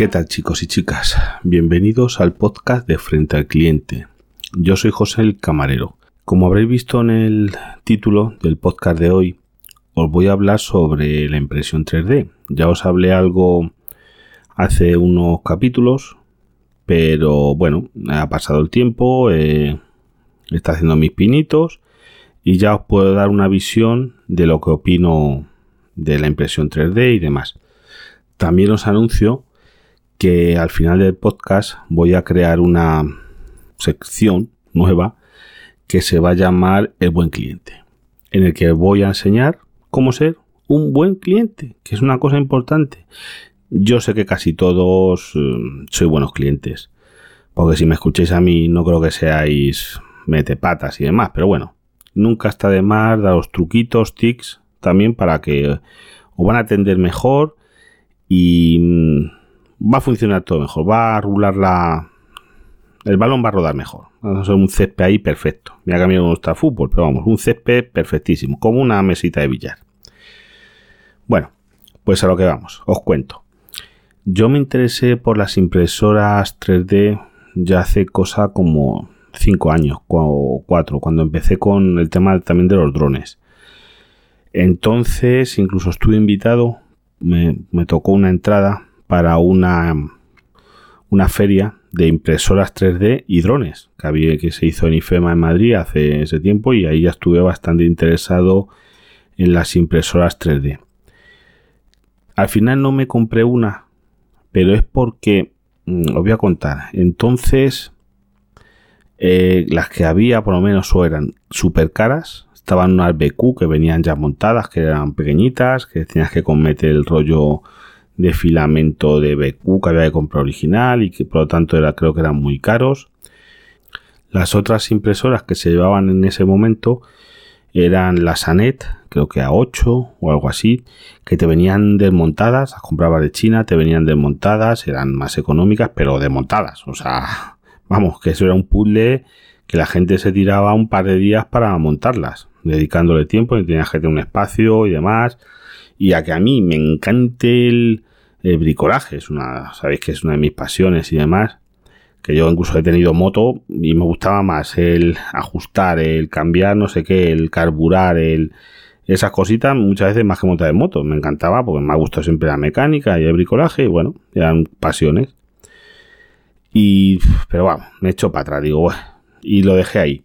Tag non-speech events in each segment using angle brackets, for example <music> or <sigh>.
¿Qué tal chicos y chicas? Bienvenidos al podcast de Frente al Cliente. Yo soy José el Camarero. Como habréis visto en el título del podcast de hoy, os voy a hablar sobre la impresión 3D. Ya os hablé algo hace unos capítulos, pero bueno, ha pasado el tiempo, eh, está haciendo mis pinitos y ya os puedo dar una visión de lo que opino de la impresión 3D y demás. También os anuncio que al final del podcast voy a crear una sección nueva que se va a llamar El buen cliente, en el que voy a enseñar cómo ser un buen cliente, que es una cosa importante. Yo sé que casi todos eh, soy buenos clientes, porque si me escucháis a mí no creo que seáis metepatas y demás, pero bueno, nunca está de más daros truquitos, tics, también para que os van a atender mejor y mm, va a funcionar todo mejor, va a rular la... El balón va a rodar mejor. Va a un césped ahí perfecto. Mira que a mí me fútbol, pero vamos, un césped perfectísimo, como una mesita de billar. Bueno, pues a lo que vamos, os cuento. Yo me interesé por las impresoras 3D ya hace cosa como 5 años o 4, cuando empecé con el tema también de los drones. Entonces, incluso estuve invitado, me, tocó una entrada para una, una feria de impresoras 3D y drones que, había, que se hizo en IFEMA en Madrid hace ese tiempo y ahí ya estuve bastante interesado en las impresoras 3D. Al final no me compré una, pero es porque, mm, os voy a contar, entonces eh, las que había por lo menos eran súper caras, estaban unas BQ que venían ya montadas, que eran pequeñitas, que tenías que cometer el rollo de filamento de BQ que había que comprar original y que por lo tanto era, creo que eran muy caros. Las otras impresoras que se llevaban en ese momento eran las Anet, creo que a 8 o algo así, que te venían desmontadas, las comprabas de China, te venían desmontadas, eran más económicas, pero desmontadas. O sea, <laughs> vamos, que eso era un puzzle que la gente se tiraba un par de días para montarlas, dedicándole tiempo, y tenías que tener un espacio y demás. Y a que a mí me encante el, el bricolaje, es una, sabéis que es una de mis pasiones y demás que yo incluso he tenido moto y me gustaba más el ajustar, el cambiar, no sé qué, el carburar, el esas cositas muchas veces más que montar de moto. Me encantaba porque me ha gustado siempre la mecánica y el bricolaje y bueno, eran pasiones. Y, pero vamos, me echo para atrás, digo, y lo dejé ahí.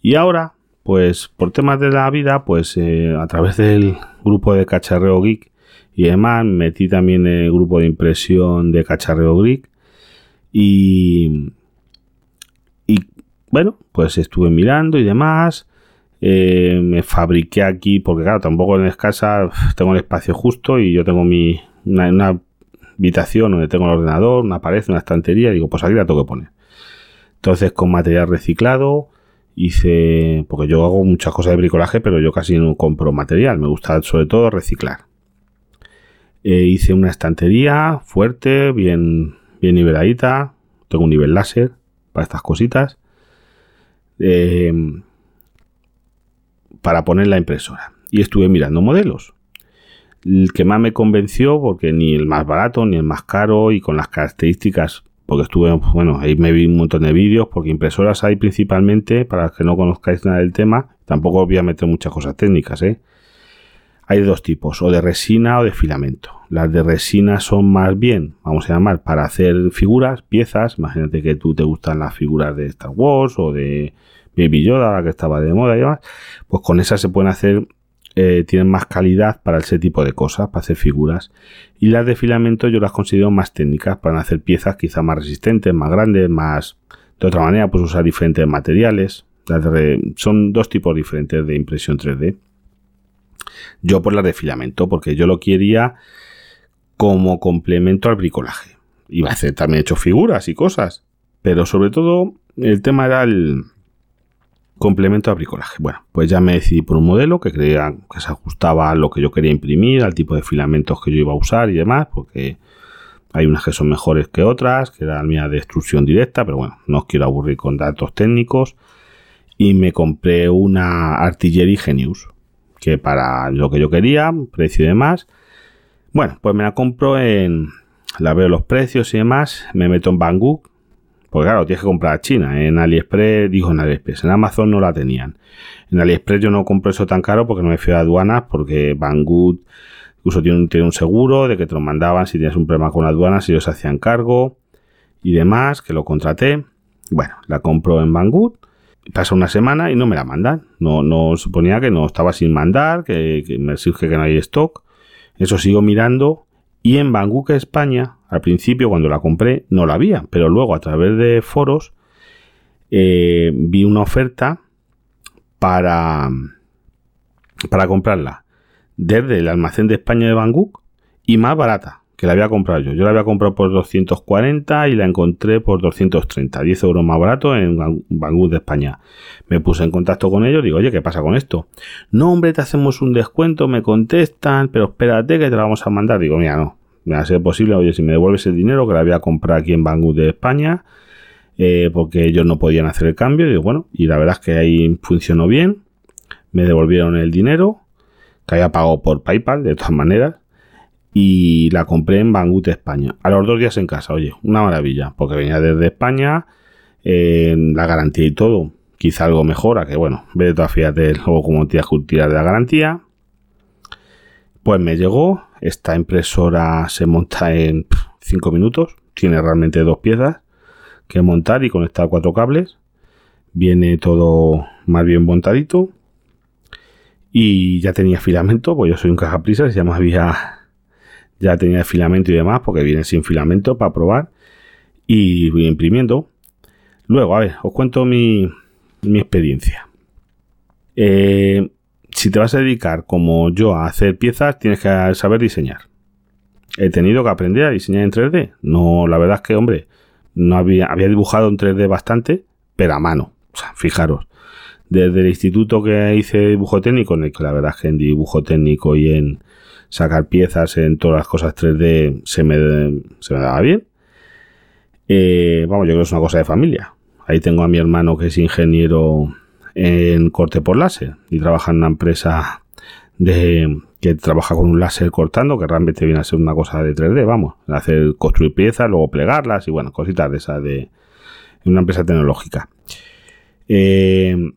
Y ahora, pues por temas de la vida, pues eh, a través del grupo de Cacharreo Geek y demás, metí también el grupo de impresión de Cacharreo Geek y, y bueno, pues estuve mirando y demás. Eh, me fabriqué aquí, porque claro, tampoco en escasa tengo el espacio justo y yo tengo mi una, habitación donde tengo el ordenador, una pared, una estantería, digo, pues aquí la tengo que poner. Entonces, con material reciclado, hice, porque yo hago muchas cosas de bricolaje, pero yo casi no compro material, me gusta sobre todo reciclar. Eh, hice una estantería fuerte, bien bien niveladita. Tengo un nivel láser para estas cositas. Eh, para poner la impresora. Y estuve mirando modelos. El que más me convenció, porque ni el más barato, ni el más caro, y con las características, porque estuve, bueno, ahí me vi un montón de vídeos, porque impresoras hay principalmente, para que no conozcáis nada del tema, tampoco voy a meter muchas cosas técnicas, ¿eh? Hay dos tipos, o de resina o de filamento. Las de resina son más bien, vamos a llamar, para hacer figuras, piezas. Imagínate que tú te gustan las figuras de Star Wars o de Baby Yoda, la que estaba de moda y demás. Pues con esas se pueden hacer, eh, tienen más calidad para ese tipo de cosas, para hacer figuras. Y las de filamento yo las considero más técnicas para hacer piezas quizá más resistentes, más grandes, más... De otra manera, pues usar diferentes materiales. son dos tipos diferentes de impresión 3D. Yo por la de filamento, porque yo lo quería como complemento al bricolaje. Iba a hacer también hecho figuras y cosas, pero sobre todo el tema era el complemento al bricolaje. Bueno, pues ya me decidí por un modelo que creía que se ajustaba a lo que yo quería imprimir, al tipo de filamentos que yo iba a usar y demás, porque hay unas que son mejores que otras, que era la mía de extrusión directa, pero bueno, no os quiero aburrir con datos técnicos. Y me compré una Artillery Genius, que para lo que yo quería, precio y demás. Bueno, pues me la compro en, la veo los precios y demás, me meto en Banggood, porque claro, tienes que comprar a China. En AliExpress, dijo en AliExpress, en Amazon no la tenían. En AliExpress yo no compro eso tan caro porque no me fío de aduanas, porque Banggood incluso tiene un, tiene un seguro de que te lo mandaban si tienes un problema con aduanas, ellos hacían cargo y demás, que lo contraté. Bueno, la compro en Banggood. Pasa una semana y no me la mandan. No, no suponía que no estaba sin mandar, que, me surge que no hay stock. Eso sigo mirando y en Banggood España, al principio cuando la compré, no la había, pero luego a través de foros eh, vi una oferta para, para comprarla desde el almacén de España de Banggood y más barata que la había comprado yo. Yo la había comprado por 240 y la encontré por 230, 10 euros más barato en Banggood de España. Me puse en contacto con ellos, digo, oye, ¿qué pasa con esto? No, hombre, te hacemos un descuento, me contestan, pero espérate que te la vamos a mandar. Digo, mira, no, me va a ser posible, oye, si me devuelves el dinero que la había comprado aquí en Banggood de España, eh, porque ellos no podían hacer el cambio. Digo, bueno, y la verdad es que ahí funcionó bien. Me devolvieron el dinero, que había pagado por PayPal, de todas maneras y la compré en Banggood España. A los dos días en casa, oye, una maravilla, porque venía desde España, la garantía y todo. Quizá algo mejora, que bueno, ve de fíjate luego como que tirar de la garantía. Pues me llegó, esta impresora se monta en 5 minutos, tiene realmente dos piezas que montar y conectar cuatro cables. Viene todo más bien montadito. Y ya tenía filamento, pues yo soy un caja prisa, ya me había ya tenía filamento y demás, porque viene sin filamento para probar. Y voy imprimiendo. Luego, a ver, os cuento mi, experiencia. Eh, si te vas a dedicar como yo a hacer piezas, tienes que saber diseñar. He tenido que aprender a diseñar en 3D. No, la verdad es que, hombre, no había, había dibujado en 3D bastante, pero a mano. O sea, fijaros. Desde el instituto que hice dibujo técnico, en el que la verdad es que en dibujo técnico y en, sacar piezas en todas las cosas 3D se me, se me daba bien. Eh, vamos, yo creo que es una cosa de familia. Ahí tengo a mi hermano que es ingeniero en corte por láser y trabaja en una empresa de que trabaja con un láser cortando, que realmente viene a ser una cosa de 3D, vamos, hacer construir piezas, luego plegarlas y bueno, cositas de esas de una empresa tecnológica. Eh,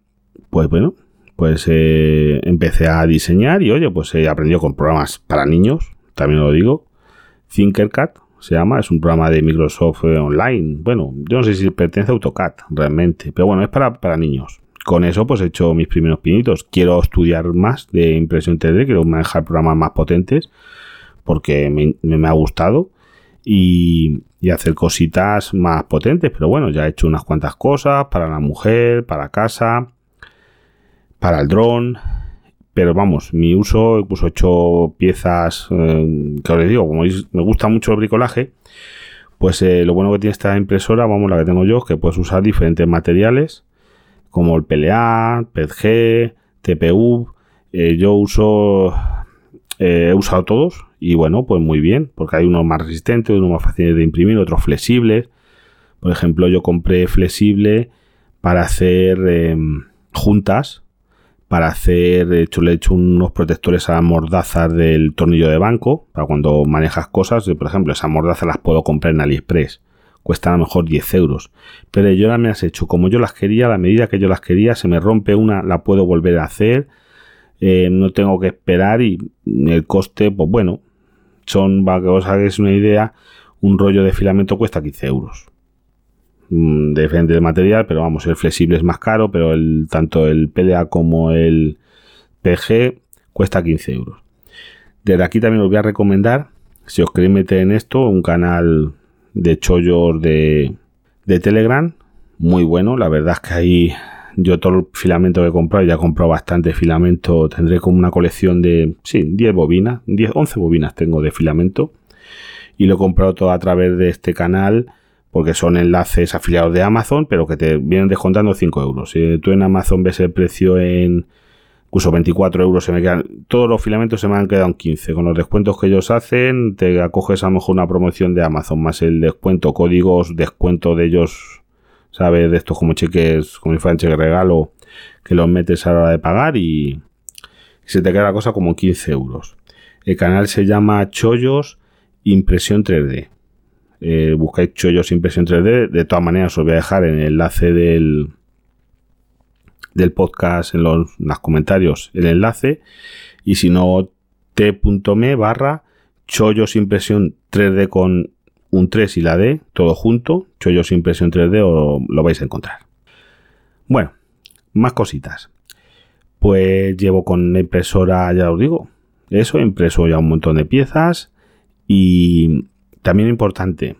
pues bueno, pues eh, empecé a diseñar y oye, pues he aprendido con programas para niños, también lo digo. Thinkercad se llama, es un programa de Microsoft eh, Online. Bueno, yo no sé si pertenece a AutoCAD realmente, pero bueno, es para, para niños. Con eso pues he hecho mis primeros pinitos. Quiero estudiar más de impresión 3D, quiero manejar programas más potentes porque me, me ha gustado y, y, hacer cositas más potentes. Pero bueno, ya he hecho unas cuantas cosas para la mujer, para casa para el dron. Pero vamos, mi uso, pues he hecho piezas, eh, que os digo, como me gusta mucho el bricolaje, pues eh, lo bueno que tiene esta impresora, vamos, la que tengo yo, que puedes usar diferentes materiales, como el PLA, PETG, TPU. Eh, yo uso, he usado todos y bueno, pues muy bien, porque hay unos más resistentes, unos más fáciles de imprimir, otros flexibles. Por ejemplo, yo compré flexible para hacer juntas para hacer, de hecho le he hecho unos protectores a las mordazas del tornillo de banco, para cuando manejas cosas, por ejemplo, esas mordazas las puedo comprar en AliExpress, cuestan a lo mejor 10 euros, pero yo las me has hecho. Como yo las quería, la medida que yo las quería, se me rompe una, la puedo volver a hacer, eh, no tengo que esperar y el coste, pues bueno, son, para que os hagáis una idea, un rollo de filamento cuesta 15 euros. Mm, diferente de material, pero vamos, el flexible es más caro, pero el, tanto el PLA como el PG cuesta 15 euros. Desde aquí también os voy a recomendar, si os queréis meter en esto, un canal de chollos de, de Telegram, muy bueno, la verdad es que ahí yo todo el filamento que he comprado, ya he comprado bastante filamento, tendré como una colección de, sí, 10 bobinas, 10, 11 bobinas tengo de filamento y lo he comprado todo a través de este canal porque son enlaces afiliados de Amazon, pero que te vienen descontando 5 euros. Si tú en Amazon ves el precio en incluso 24 euros, se me quedan, todos los filamentos se me han quedado en 15. Con los descuentos que ellos hacen, te acoges a lo mejor una promoción de Amazon, más el descuento, códigos, descuento de ellos, ¿sabes? De estos como cheques, como fueran cheques regalo, que los metes a la hora de pagar y, se te queda la cosa como 15 euros. El canal se llama Chollos Impresión 3D eh, buscáis Chollos Impresión 3D. De todas maneras, os voy a dejar en el enlace del, del podcast, en los, comentarios, el enlace. Y si no, t.me barra Chollos Impresión 3D con un 3 y la D, todo junto. Chollos Impresión 3D o lo vais a encontrar. Bueno, más cositas. Pues llevo con la impresora, ya os digo, eso, impreso ya un montón de piezas y también importante,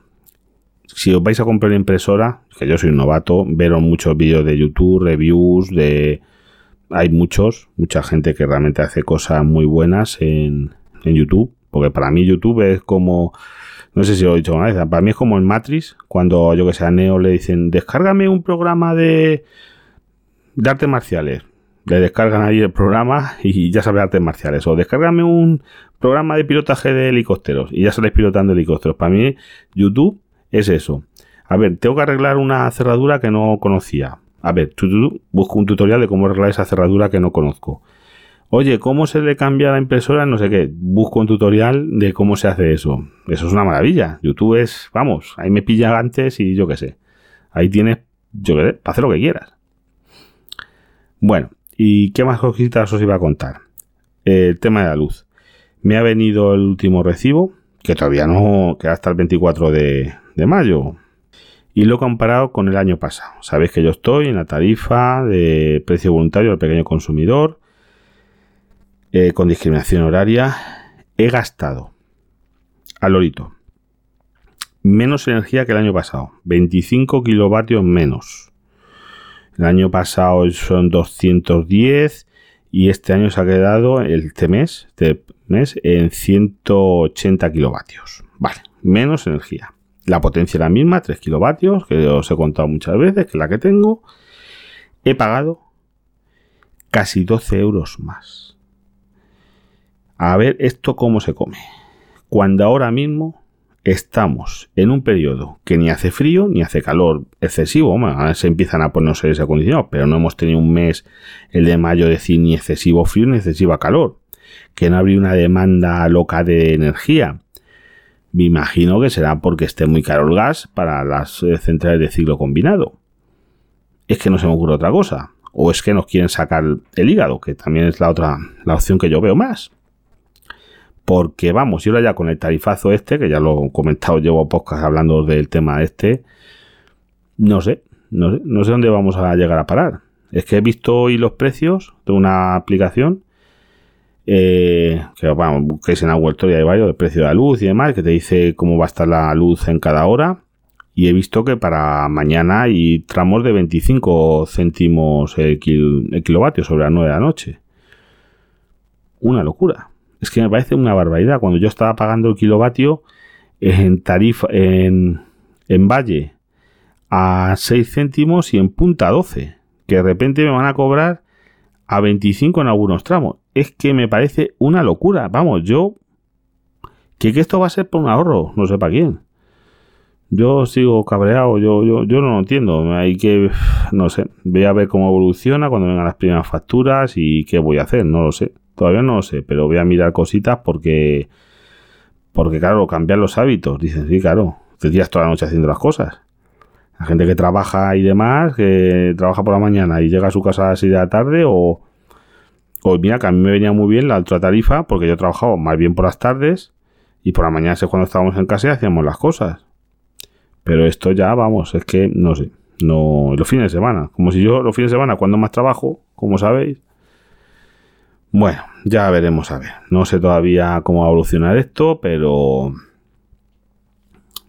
si os vais a comprar una impresora, que yo soy un novato, veros muchos vídeos de YouTube, reviews, de... Hay muchos, mucha gente que realmente hace cosas muy buenas en, en YouTube, porque para mí YouTube es como... No sé si lo he dicho una vez, para mí es como en Matrix, cuando yo que sé a Neo le dicen, descárgame un programa de, de artes marciales le descargan ahí el programa y ya sabe artes marciales. O descárgame un programa de pilotaje de helicópteros y ya sales pilotando helicópteros. Para mí, YouTube es eso. A ver, tengo que arreglar una cerradura que no conocía. A ver, busco un tutorial de cómo arreglar esa cerradura que no conozco. Oye, ¿cómo se le cambia la impresora? No sé qué. Busco un tutorial de cómo se hace eso. Eso es una maravilla. YouTube es, vamos, ahí me pilla antes y yo qué sé. Ahí tienes, yo qué sé, para hacer lo que quieras. Bueno, ¿Y qué más cositas os iba a contar? El tema de la luz. Me ha venido el último recibo, que todavía no, queda hasta el 24 de, mayo. Y lo he comparado con el año pasado. Sabéis que yo estoy en la tarifa de precio voluntario al pequeño consumidor, eh, con discriminación horaria. He gastado al lorito menos energía que el año pasado, 25 kilovatios menos. El año pasado son 210 y este año se ha quedado, este mes, este mes en 180 kilovatios. Vale, menos energía. La potencia es la misma, 3 kilovatios, que os he contado muchas veces, que es la que tengo. He pagado casi 12 euros más. A ver esto cómo se come. Cuando ahora mismo estamos en un periodo que ni hace frío ni hace calor excesivo. se empiezan a ponerse ese acondicionados, pero no hemos tenido un mes, el de mayo, decir ni excesivo frío ni excesiva calor. Que no habría una demanda loca de energía. Me imagino que será porque esté muy caro el gas para las eh, centrales de ciclo combinado. Es que no se me ocurre otra cosa. O es que nos quieren sacar el hígado, que también es la otra, la opción que yo veo más. Porque vamos, y ahora ya con el tarifazo este, que ya lo he comentado, llevo podcast hablando del tema este, no sé, no sé, dónde vamos a llegar a parar. Es que he visto hoy los precios de una aplicación eh, que que es en Agua y hay varios, el precio de la luz y demás, que te dice cómo va a estar la luz en cada hora. Y he visto que para mañana hay tramos de 25 céntimos el, el kilovatio sobre las 9 de la noche. Una locura. Es que me parece una barbaridad. Cuando yo estaba pagando el kilovatio en tarifa, en, en Valle a 6 céntimos y en punta 12. Que de repente me van a cobrar a 25 en algunos tramos. Es que me parece una locura. Vamos, yo... Que, que esto va a ser por un ahorro, no sé para quién. Yo sigo cabreado, yo, yo, yo no lo entiendo. Hay que, no sé, voy a ver cómo evoluciona cuando vengan las primeras facturas y qué voy a hacer, no lo sé. Todavía no lo sé, pero voy a mirar cositas porque, porque claro, cambiar los hábitos. Dicen, sí, claro, te tiras toda la noche haciendo las cosas. La gente que trabaja y demás, que trabaja por la mañana y llega a su casa así de la tarde o, o mira que a mí me venía muy bien la otra tarifa porque yo trabajaba más bien por las tardes y por la mañana es cuando estábamos en casa y hacíamos las cosas. Pero esto ya, vamos, es que no sé, no los fines de semana, como si yo los fines de semana cuando más trabajo, como sabéis, bueno, ya veremos a ver. No sé todavía cómo va a evolucionar esto, pero.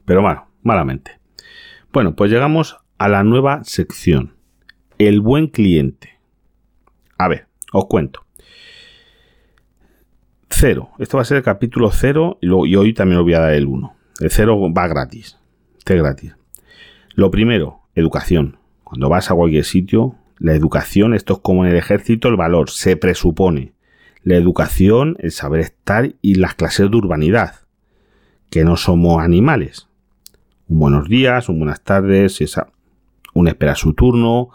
Pero bueno, malamente. Bueno, pues llegamos a la nueva sección. El buen cliente. A ver, os cuento. Cero. Esto va a ser el capítulo cero y, y hoy también os voy a dar el 1. El cero va gratis. Este gratis. Lo primero, educación. Cuando vas a cualquier sitio, la educación, esto es como en el ejército, el valor se presupone la educación, el saber estar y las clases de urbanidad, que no somos animales. Un buenos días, un buenas tardes, esa, un espera su turno.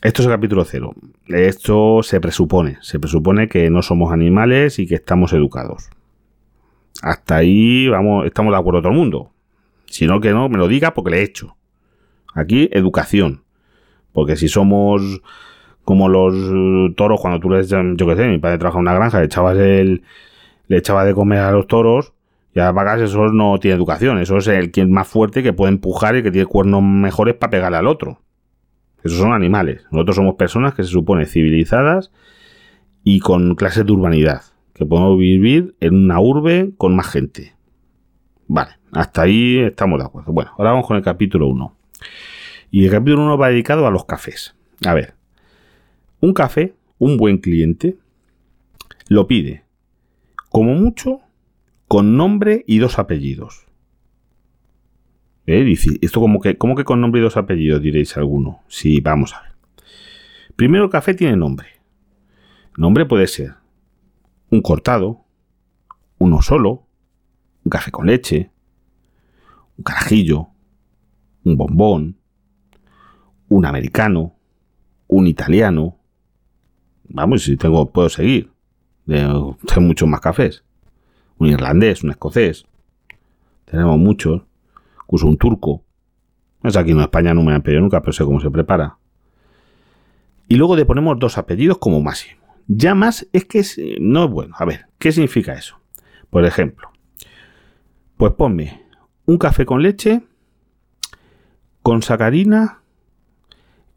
Esto es el capítulo cero. Esto se presupone, se presupone que no somos animales y que estamos educados. Hasta ahí vamos, estamos de acuerdo todo el mundo. Si no, que no, me lo diga porque le he hecho. Aquí, educación. Porque si somos como los toros, cuando tú les, yo qué sé, mi padre trabaja en una granja, le echabas el, le echaba de comer a los toros, y a vacas eso no tiene educación, eso es el quien más fuerte que puede empujar y que tiene cuernos mejores para pegarle al otro. Esos son animales. Nosotros somos personas que se supone civilizadas y con clases de urbanidad, que podemos vivir en una urbe con más gente. Vale, hasta ahí estamos de acuerdo. Bueno, ahora vamos con el capítulo 1. Y el capítulo 1 va dedicado a los cafés. A ver, un café, un buen cliente, lo pide como mucho con nombre y dos apellidos. ¿Eh? Esto como que, como que con nombre y dos apellidos, diréis alguno. Sí, vamos a ver. Primero el café tiene nombre. Nombre puede ser un cortado, uno solo, un café con leche, un carajillo, un bombón, un americano, un italiano. Vamos, si tengo, puedo seguir. Tengo muchos más cafés un irlandés, un escocés. Tenemos muchos. Incluso un turco. Es aquí en España no me han pedido nunca, pero sé cómo se prepara. Y luego le ponemos dos apellidos como máximo. Ya más es que no es bueno. A ver, ¿qué significa eso? Por ejemplo, pues ponme un café con leche, con sacarina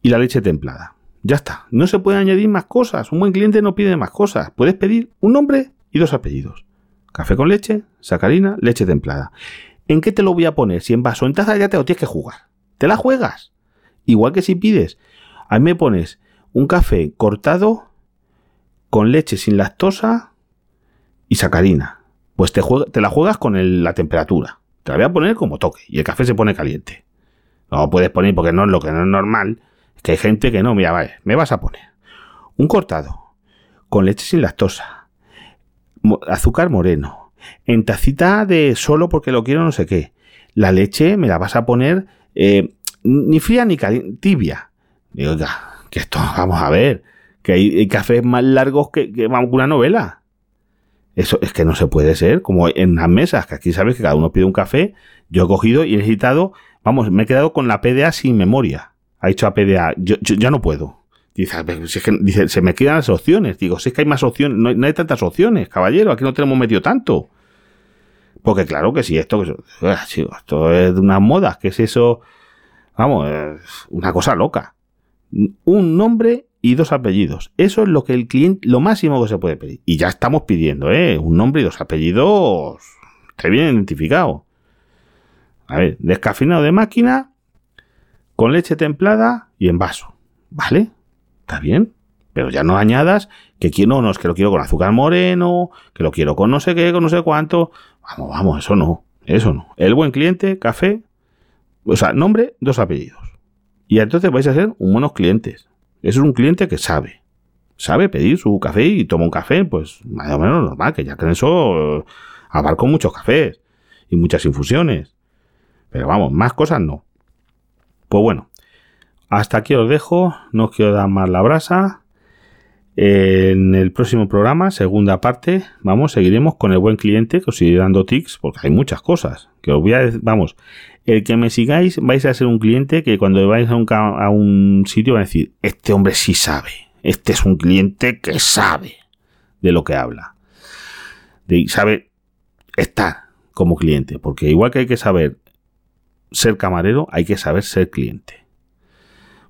y la leche templada. Ya está. No se puede añadir más cosas. Un buen cliente no pide más cosas. Puedes pedir un nombre y dos apellidos. Café con leche, sacarina, leche templada. ¿En qué te lo voy a poner? Si en vaso, en taza ya te lo tienes que jugar. Te la juegas. Igual que si pides, a mí me pones un café cortado con leche sin lactosa y sacarina. Pues te, te la juegas con la temperatura. Te la voy a poner como toque y el café se pone caliente. No puedes poner porque no es lo que no es normal. Que hay gente que no, mira, vale, me vas a poner un cortado con leche sin lactosa azúcar moreno, en tacita de solo porque lo quiero no sé qué. La leche me la vas a poner eh, ni fría ni tibia. Digo, que esto, vamos a ver, que hay, cafés más largos que, que una novela. Eso es que no se puede ser, como en las mesas, que aquí sabes que cada uno pide un café. Yo he cogido y he necesitado, vamos, me he quedado con la PDA sin memoria. Ha dicho a PDA, yo ya no puedo. Dice, se me quedan las opciones. Digo, si es que hay más opciones, no hay, tantas opciones, caballero, aquí no tenemos medio tanto. Porque claro que sí, esto, ah, esto es de unas modas, que es eso, vamos, una cosa loca. Un nombre y dos apellidos. Eso es lo que el cliente, lo máximo que se puede pedir. Y ya estamos pidiendo, ¿eh? Un nombre y dos apellidos. Esté bien identificado. A ver, descafeinado de máquina, con leche templada y en vaso. ¿Vale? Está bien, pero ya no añadas que quiero, no, no, es que lo quiero con azúcar moreno, que lo quiero con no sé qué, con no sé cuánto. Vamos, vamos, eso no, eso no. El buen cliente, café, o sea, nombre, dos apellidos. Y entonces vais a ser buenos clientes. Eso es un cliente que sabe. Sabe pedir su café y toma un café, pues más o menos normal, que ya en eso abarco muchos cafés y muchas infusiones. Pero vamos, más cosas no. Pues bueno, hasta aquí os dejo, no os quiero dar más la brasa. En el próximo programa, segunda parte, vamos, seguiremos con el buen cliente que os iré dando tics, porque hay muchas cosas. Que os voy a decir, vamos, el que me sigáis vais a ser un cliente que cuando vais a un, sitio va a decir, este hombre sí sabe, este es un cliente que sabe de lo que habla. De, sabe estar como cliente, porque igual que hay que saber ser camarero, hay que saber ser cliente.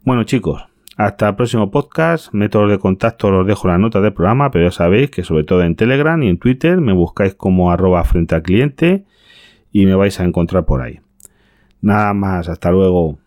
Bueno chicos, hasta el próximo podcast. Métodos de contacto los dejo en la nota del programa, pero ya sabéis que sobre todo en Telegram y en Twitter me buscáis como arroba frente al cliente y me vais a encontrar por ahí. Nada más, hasta luego.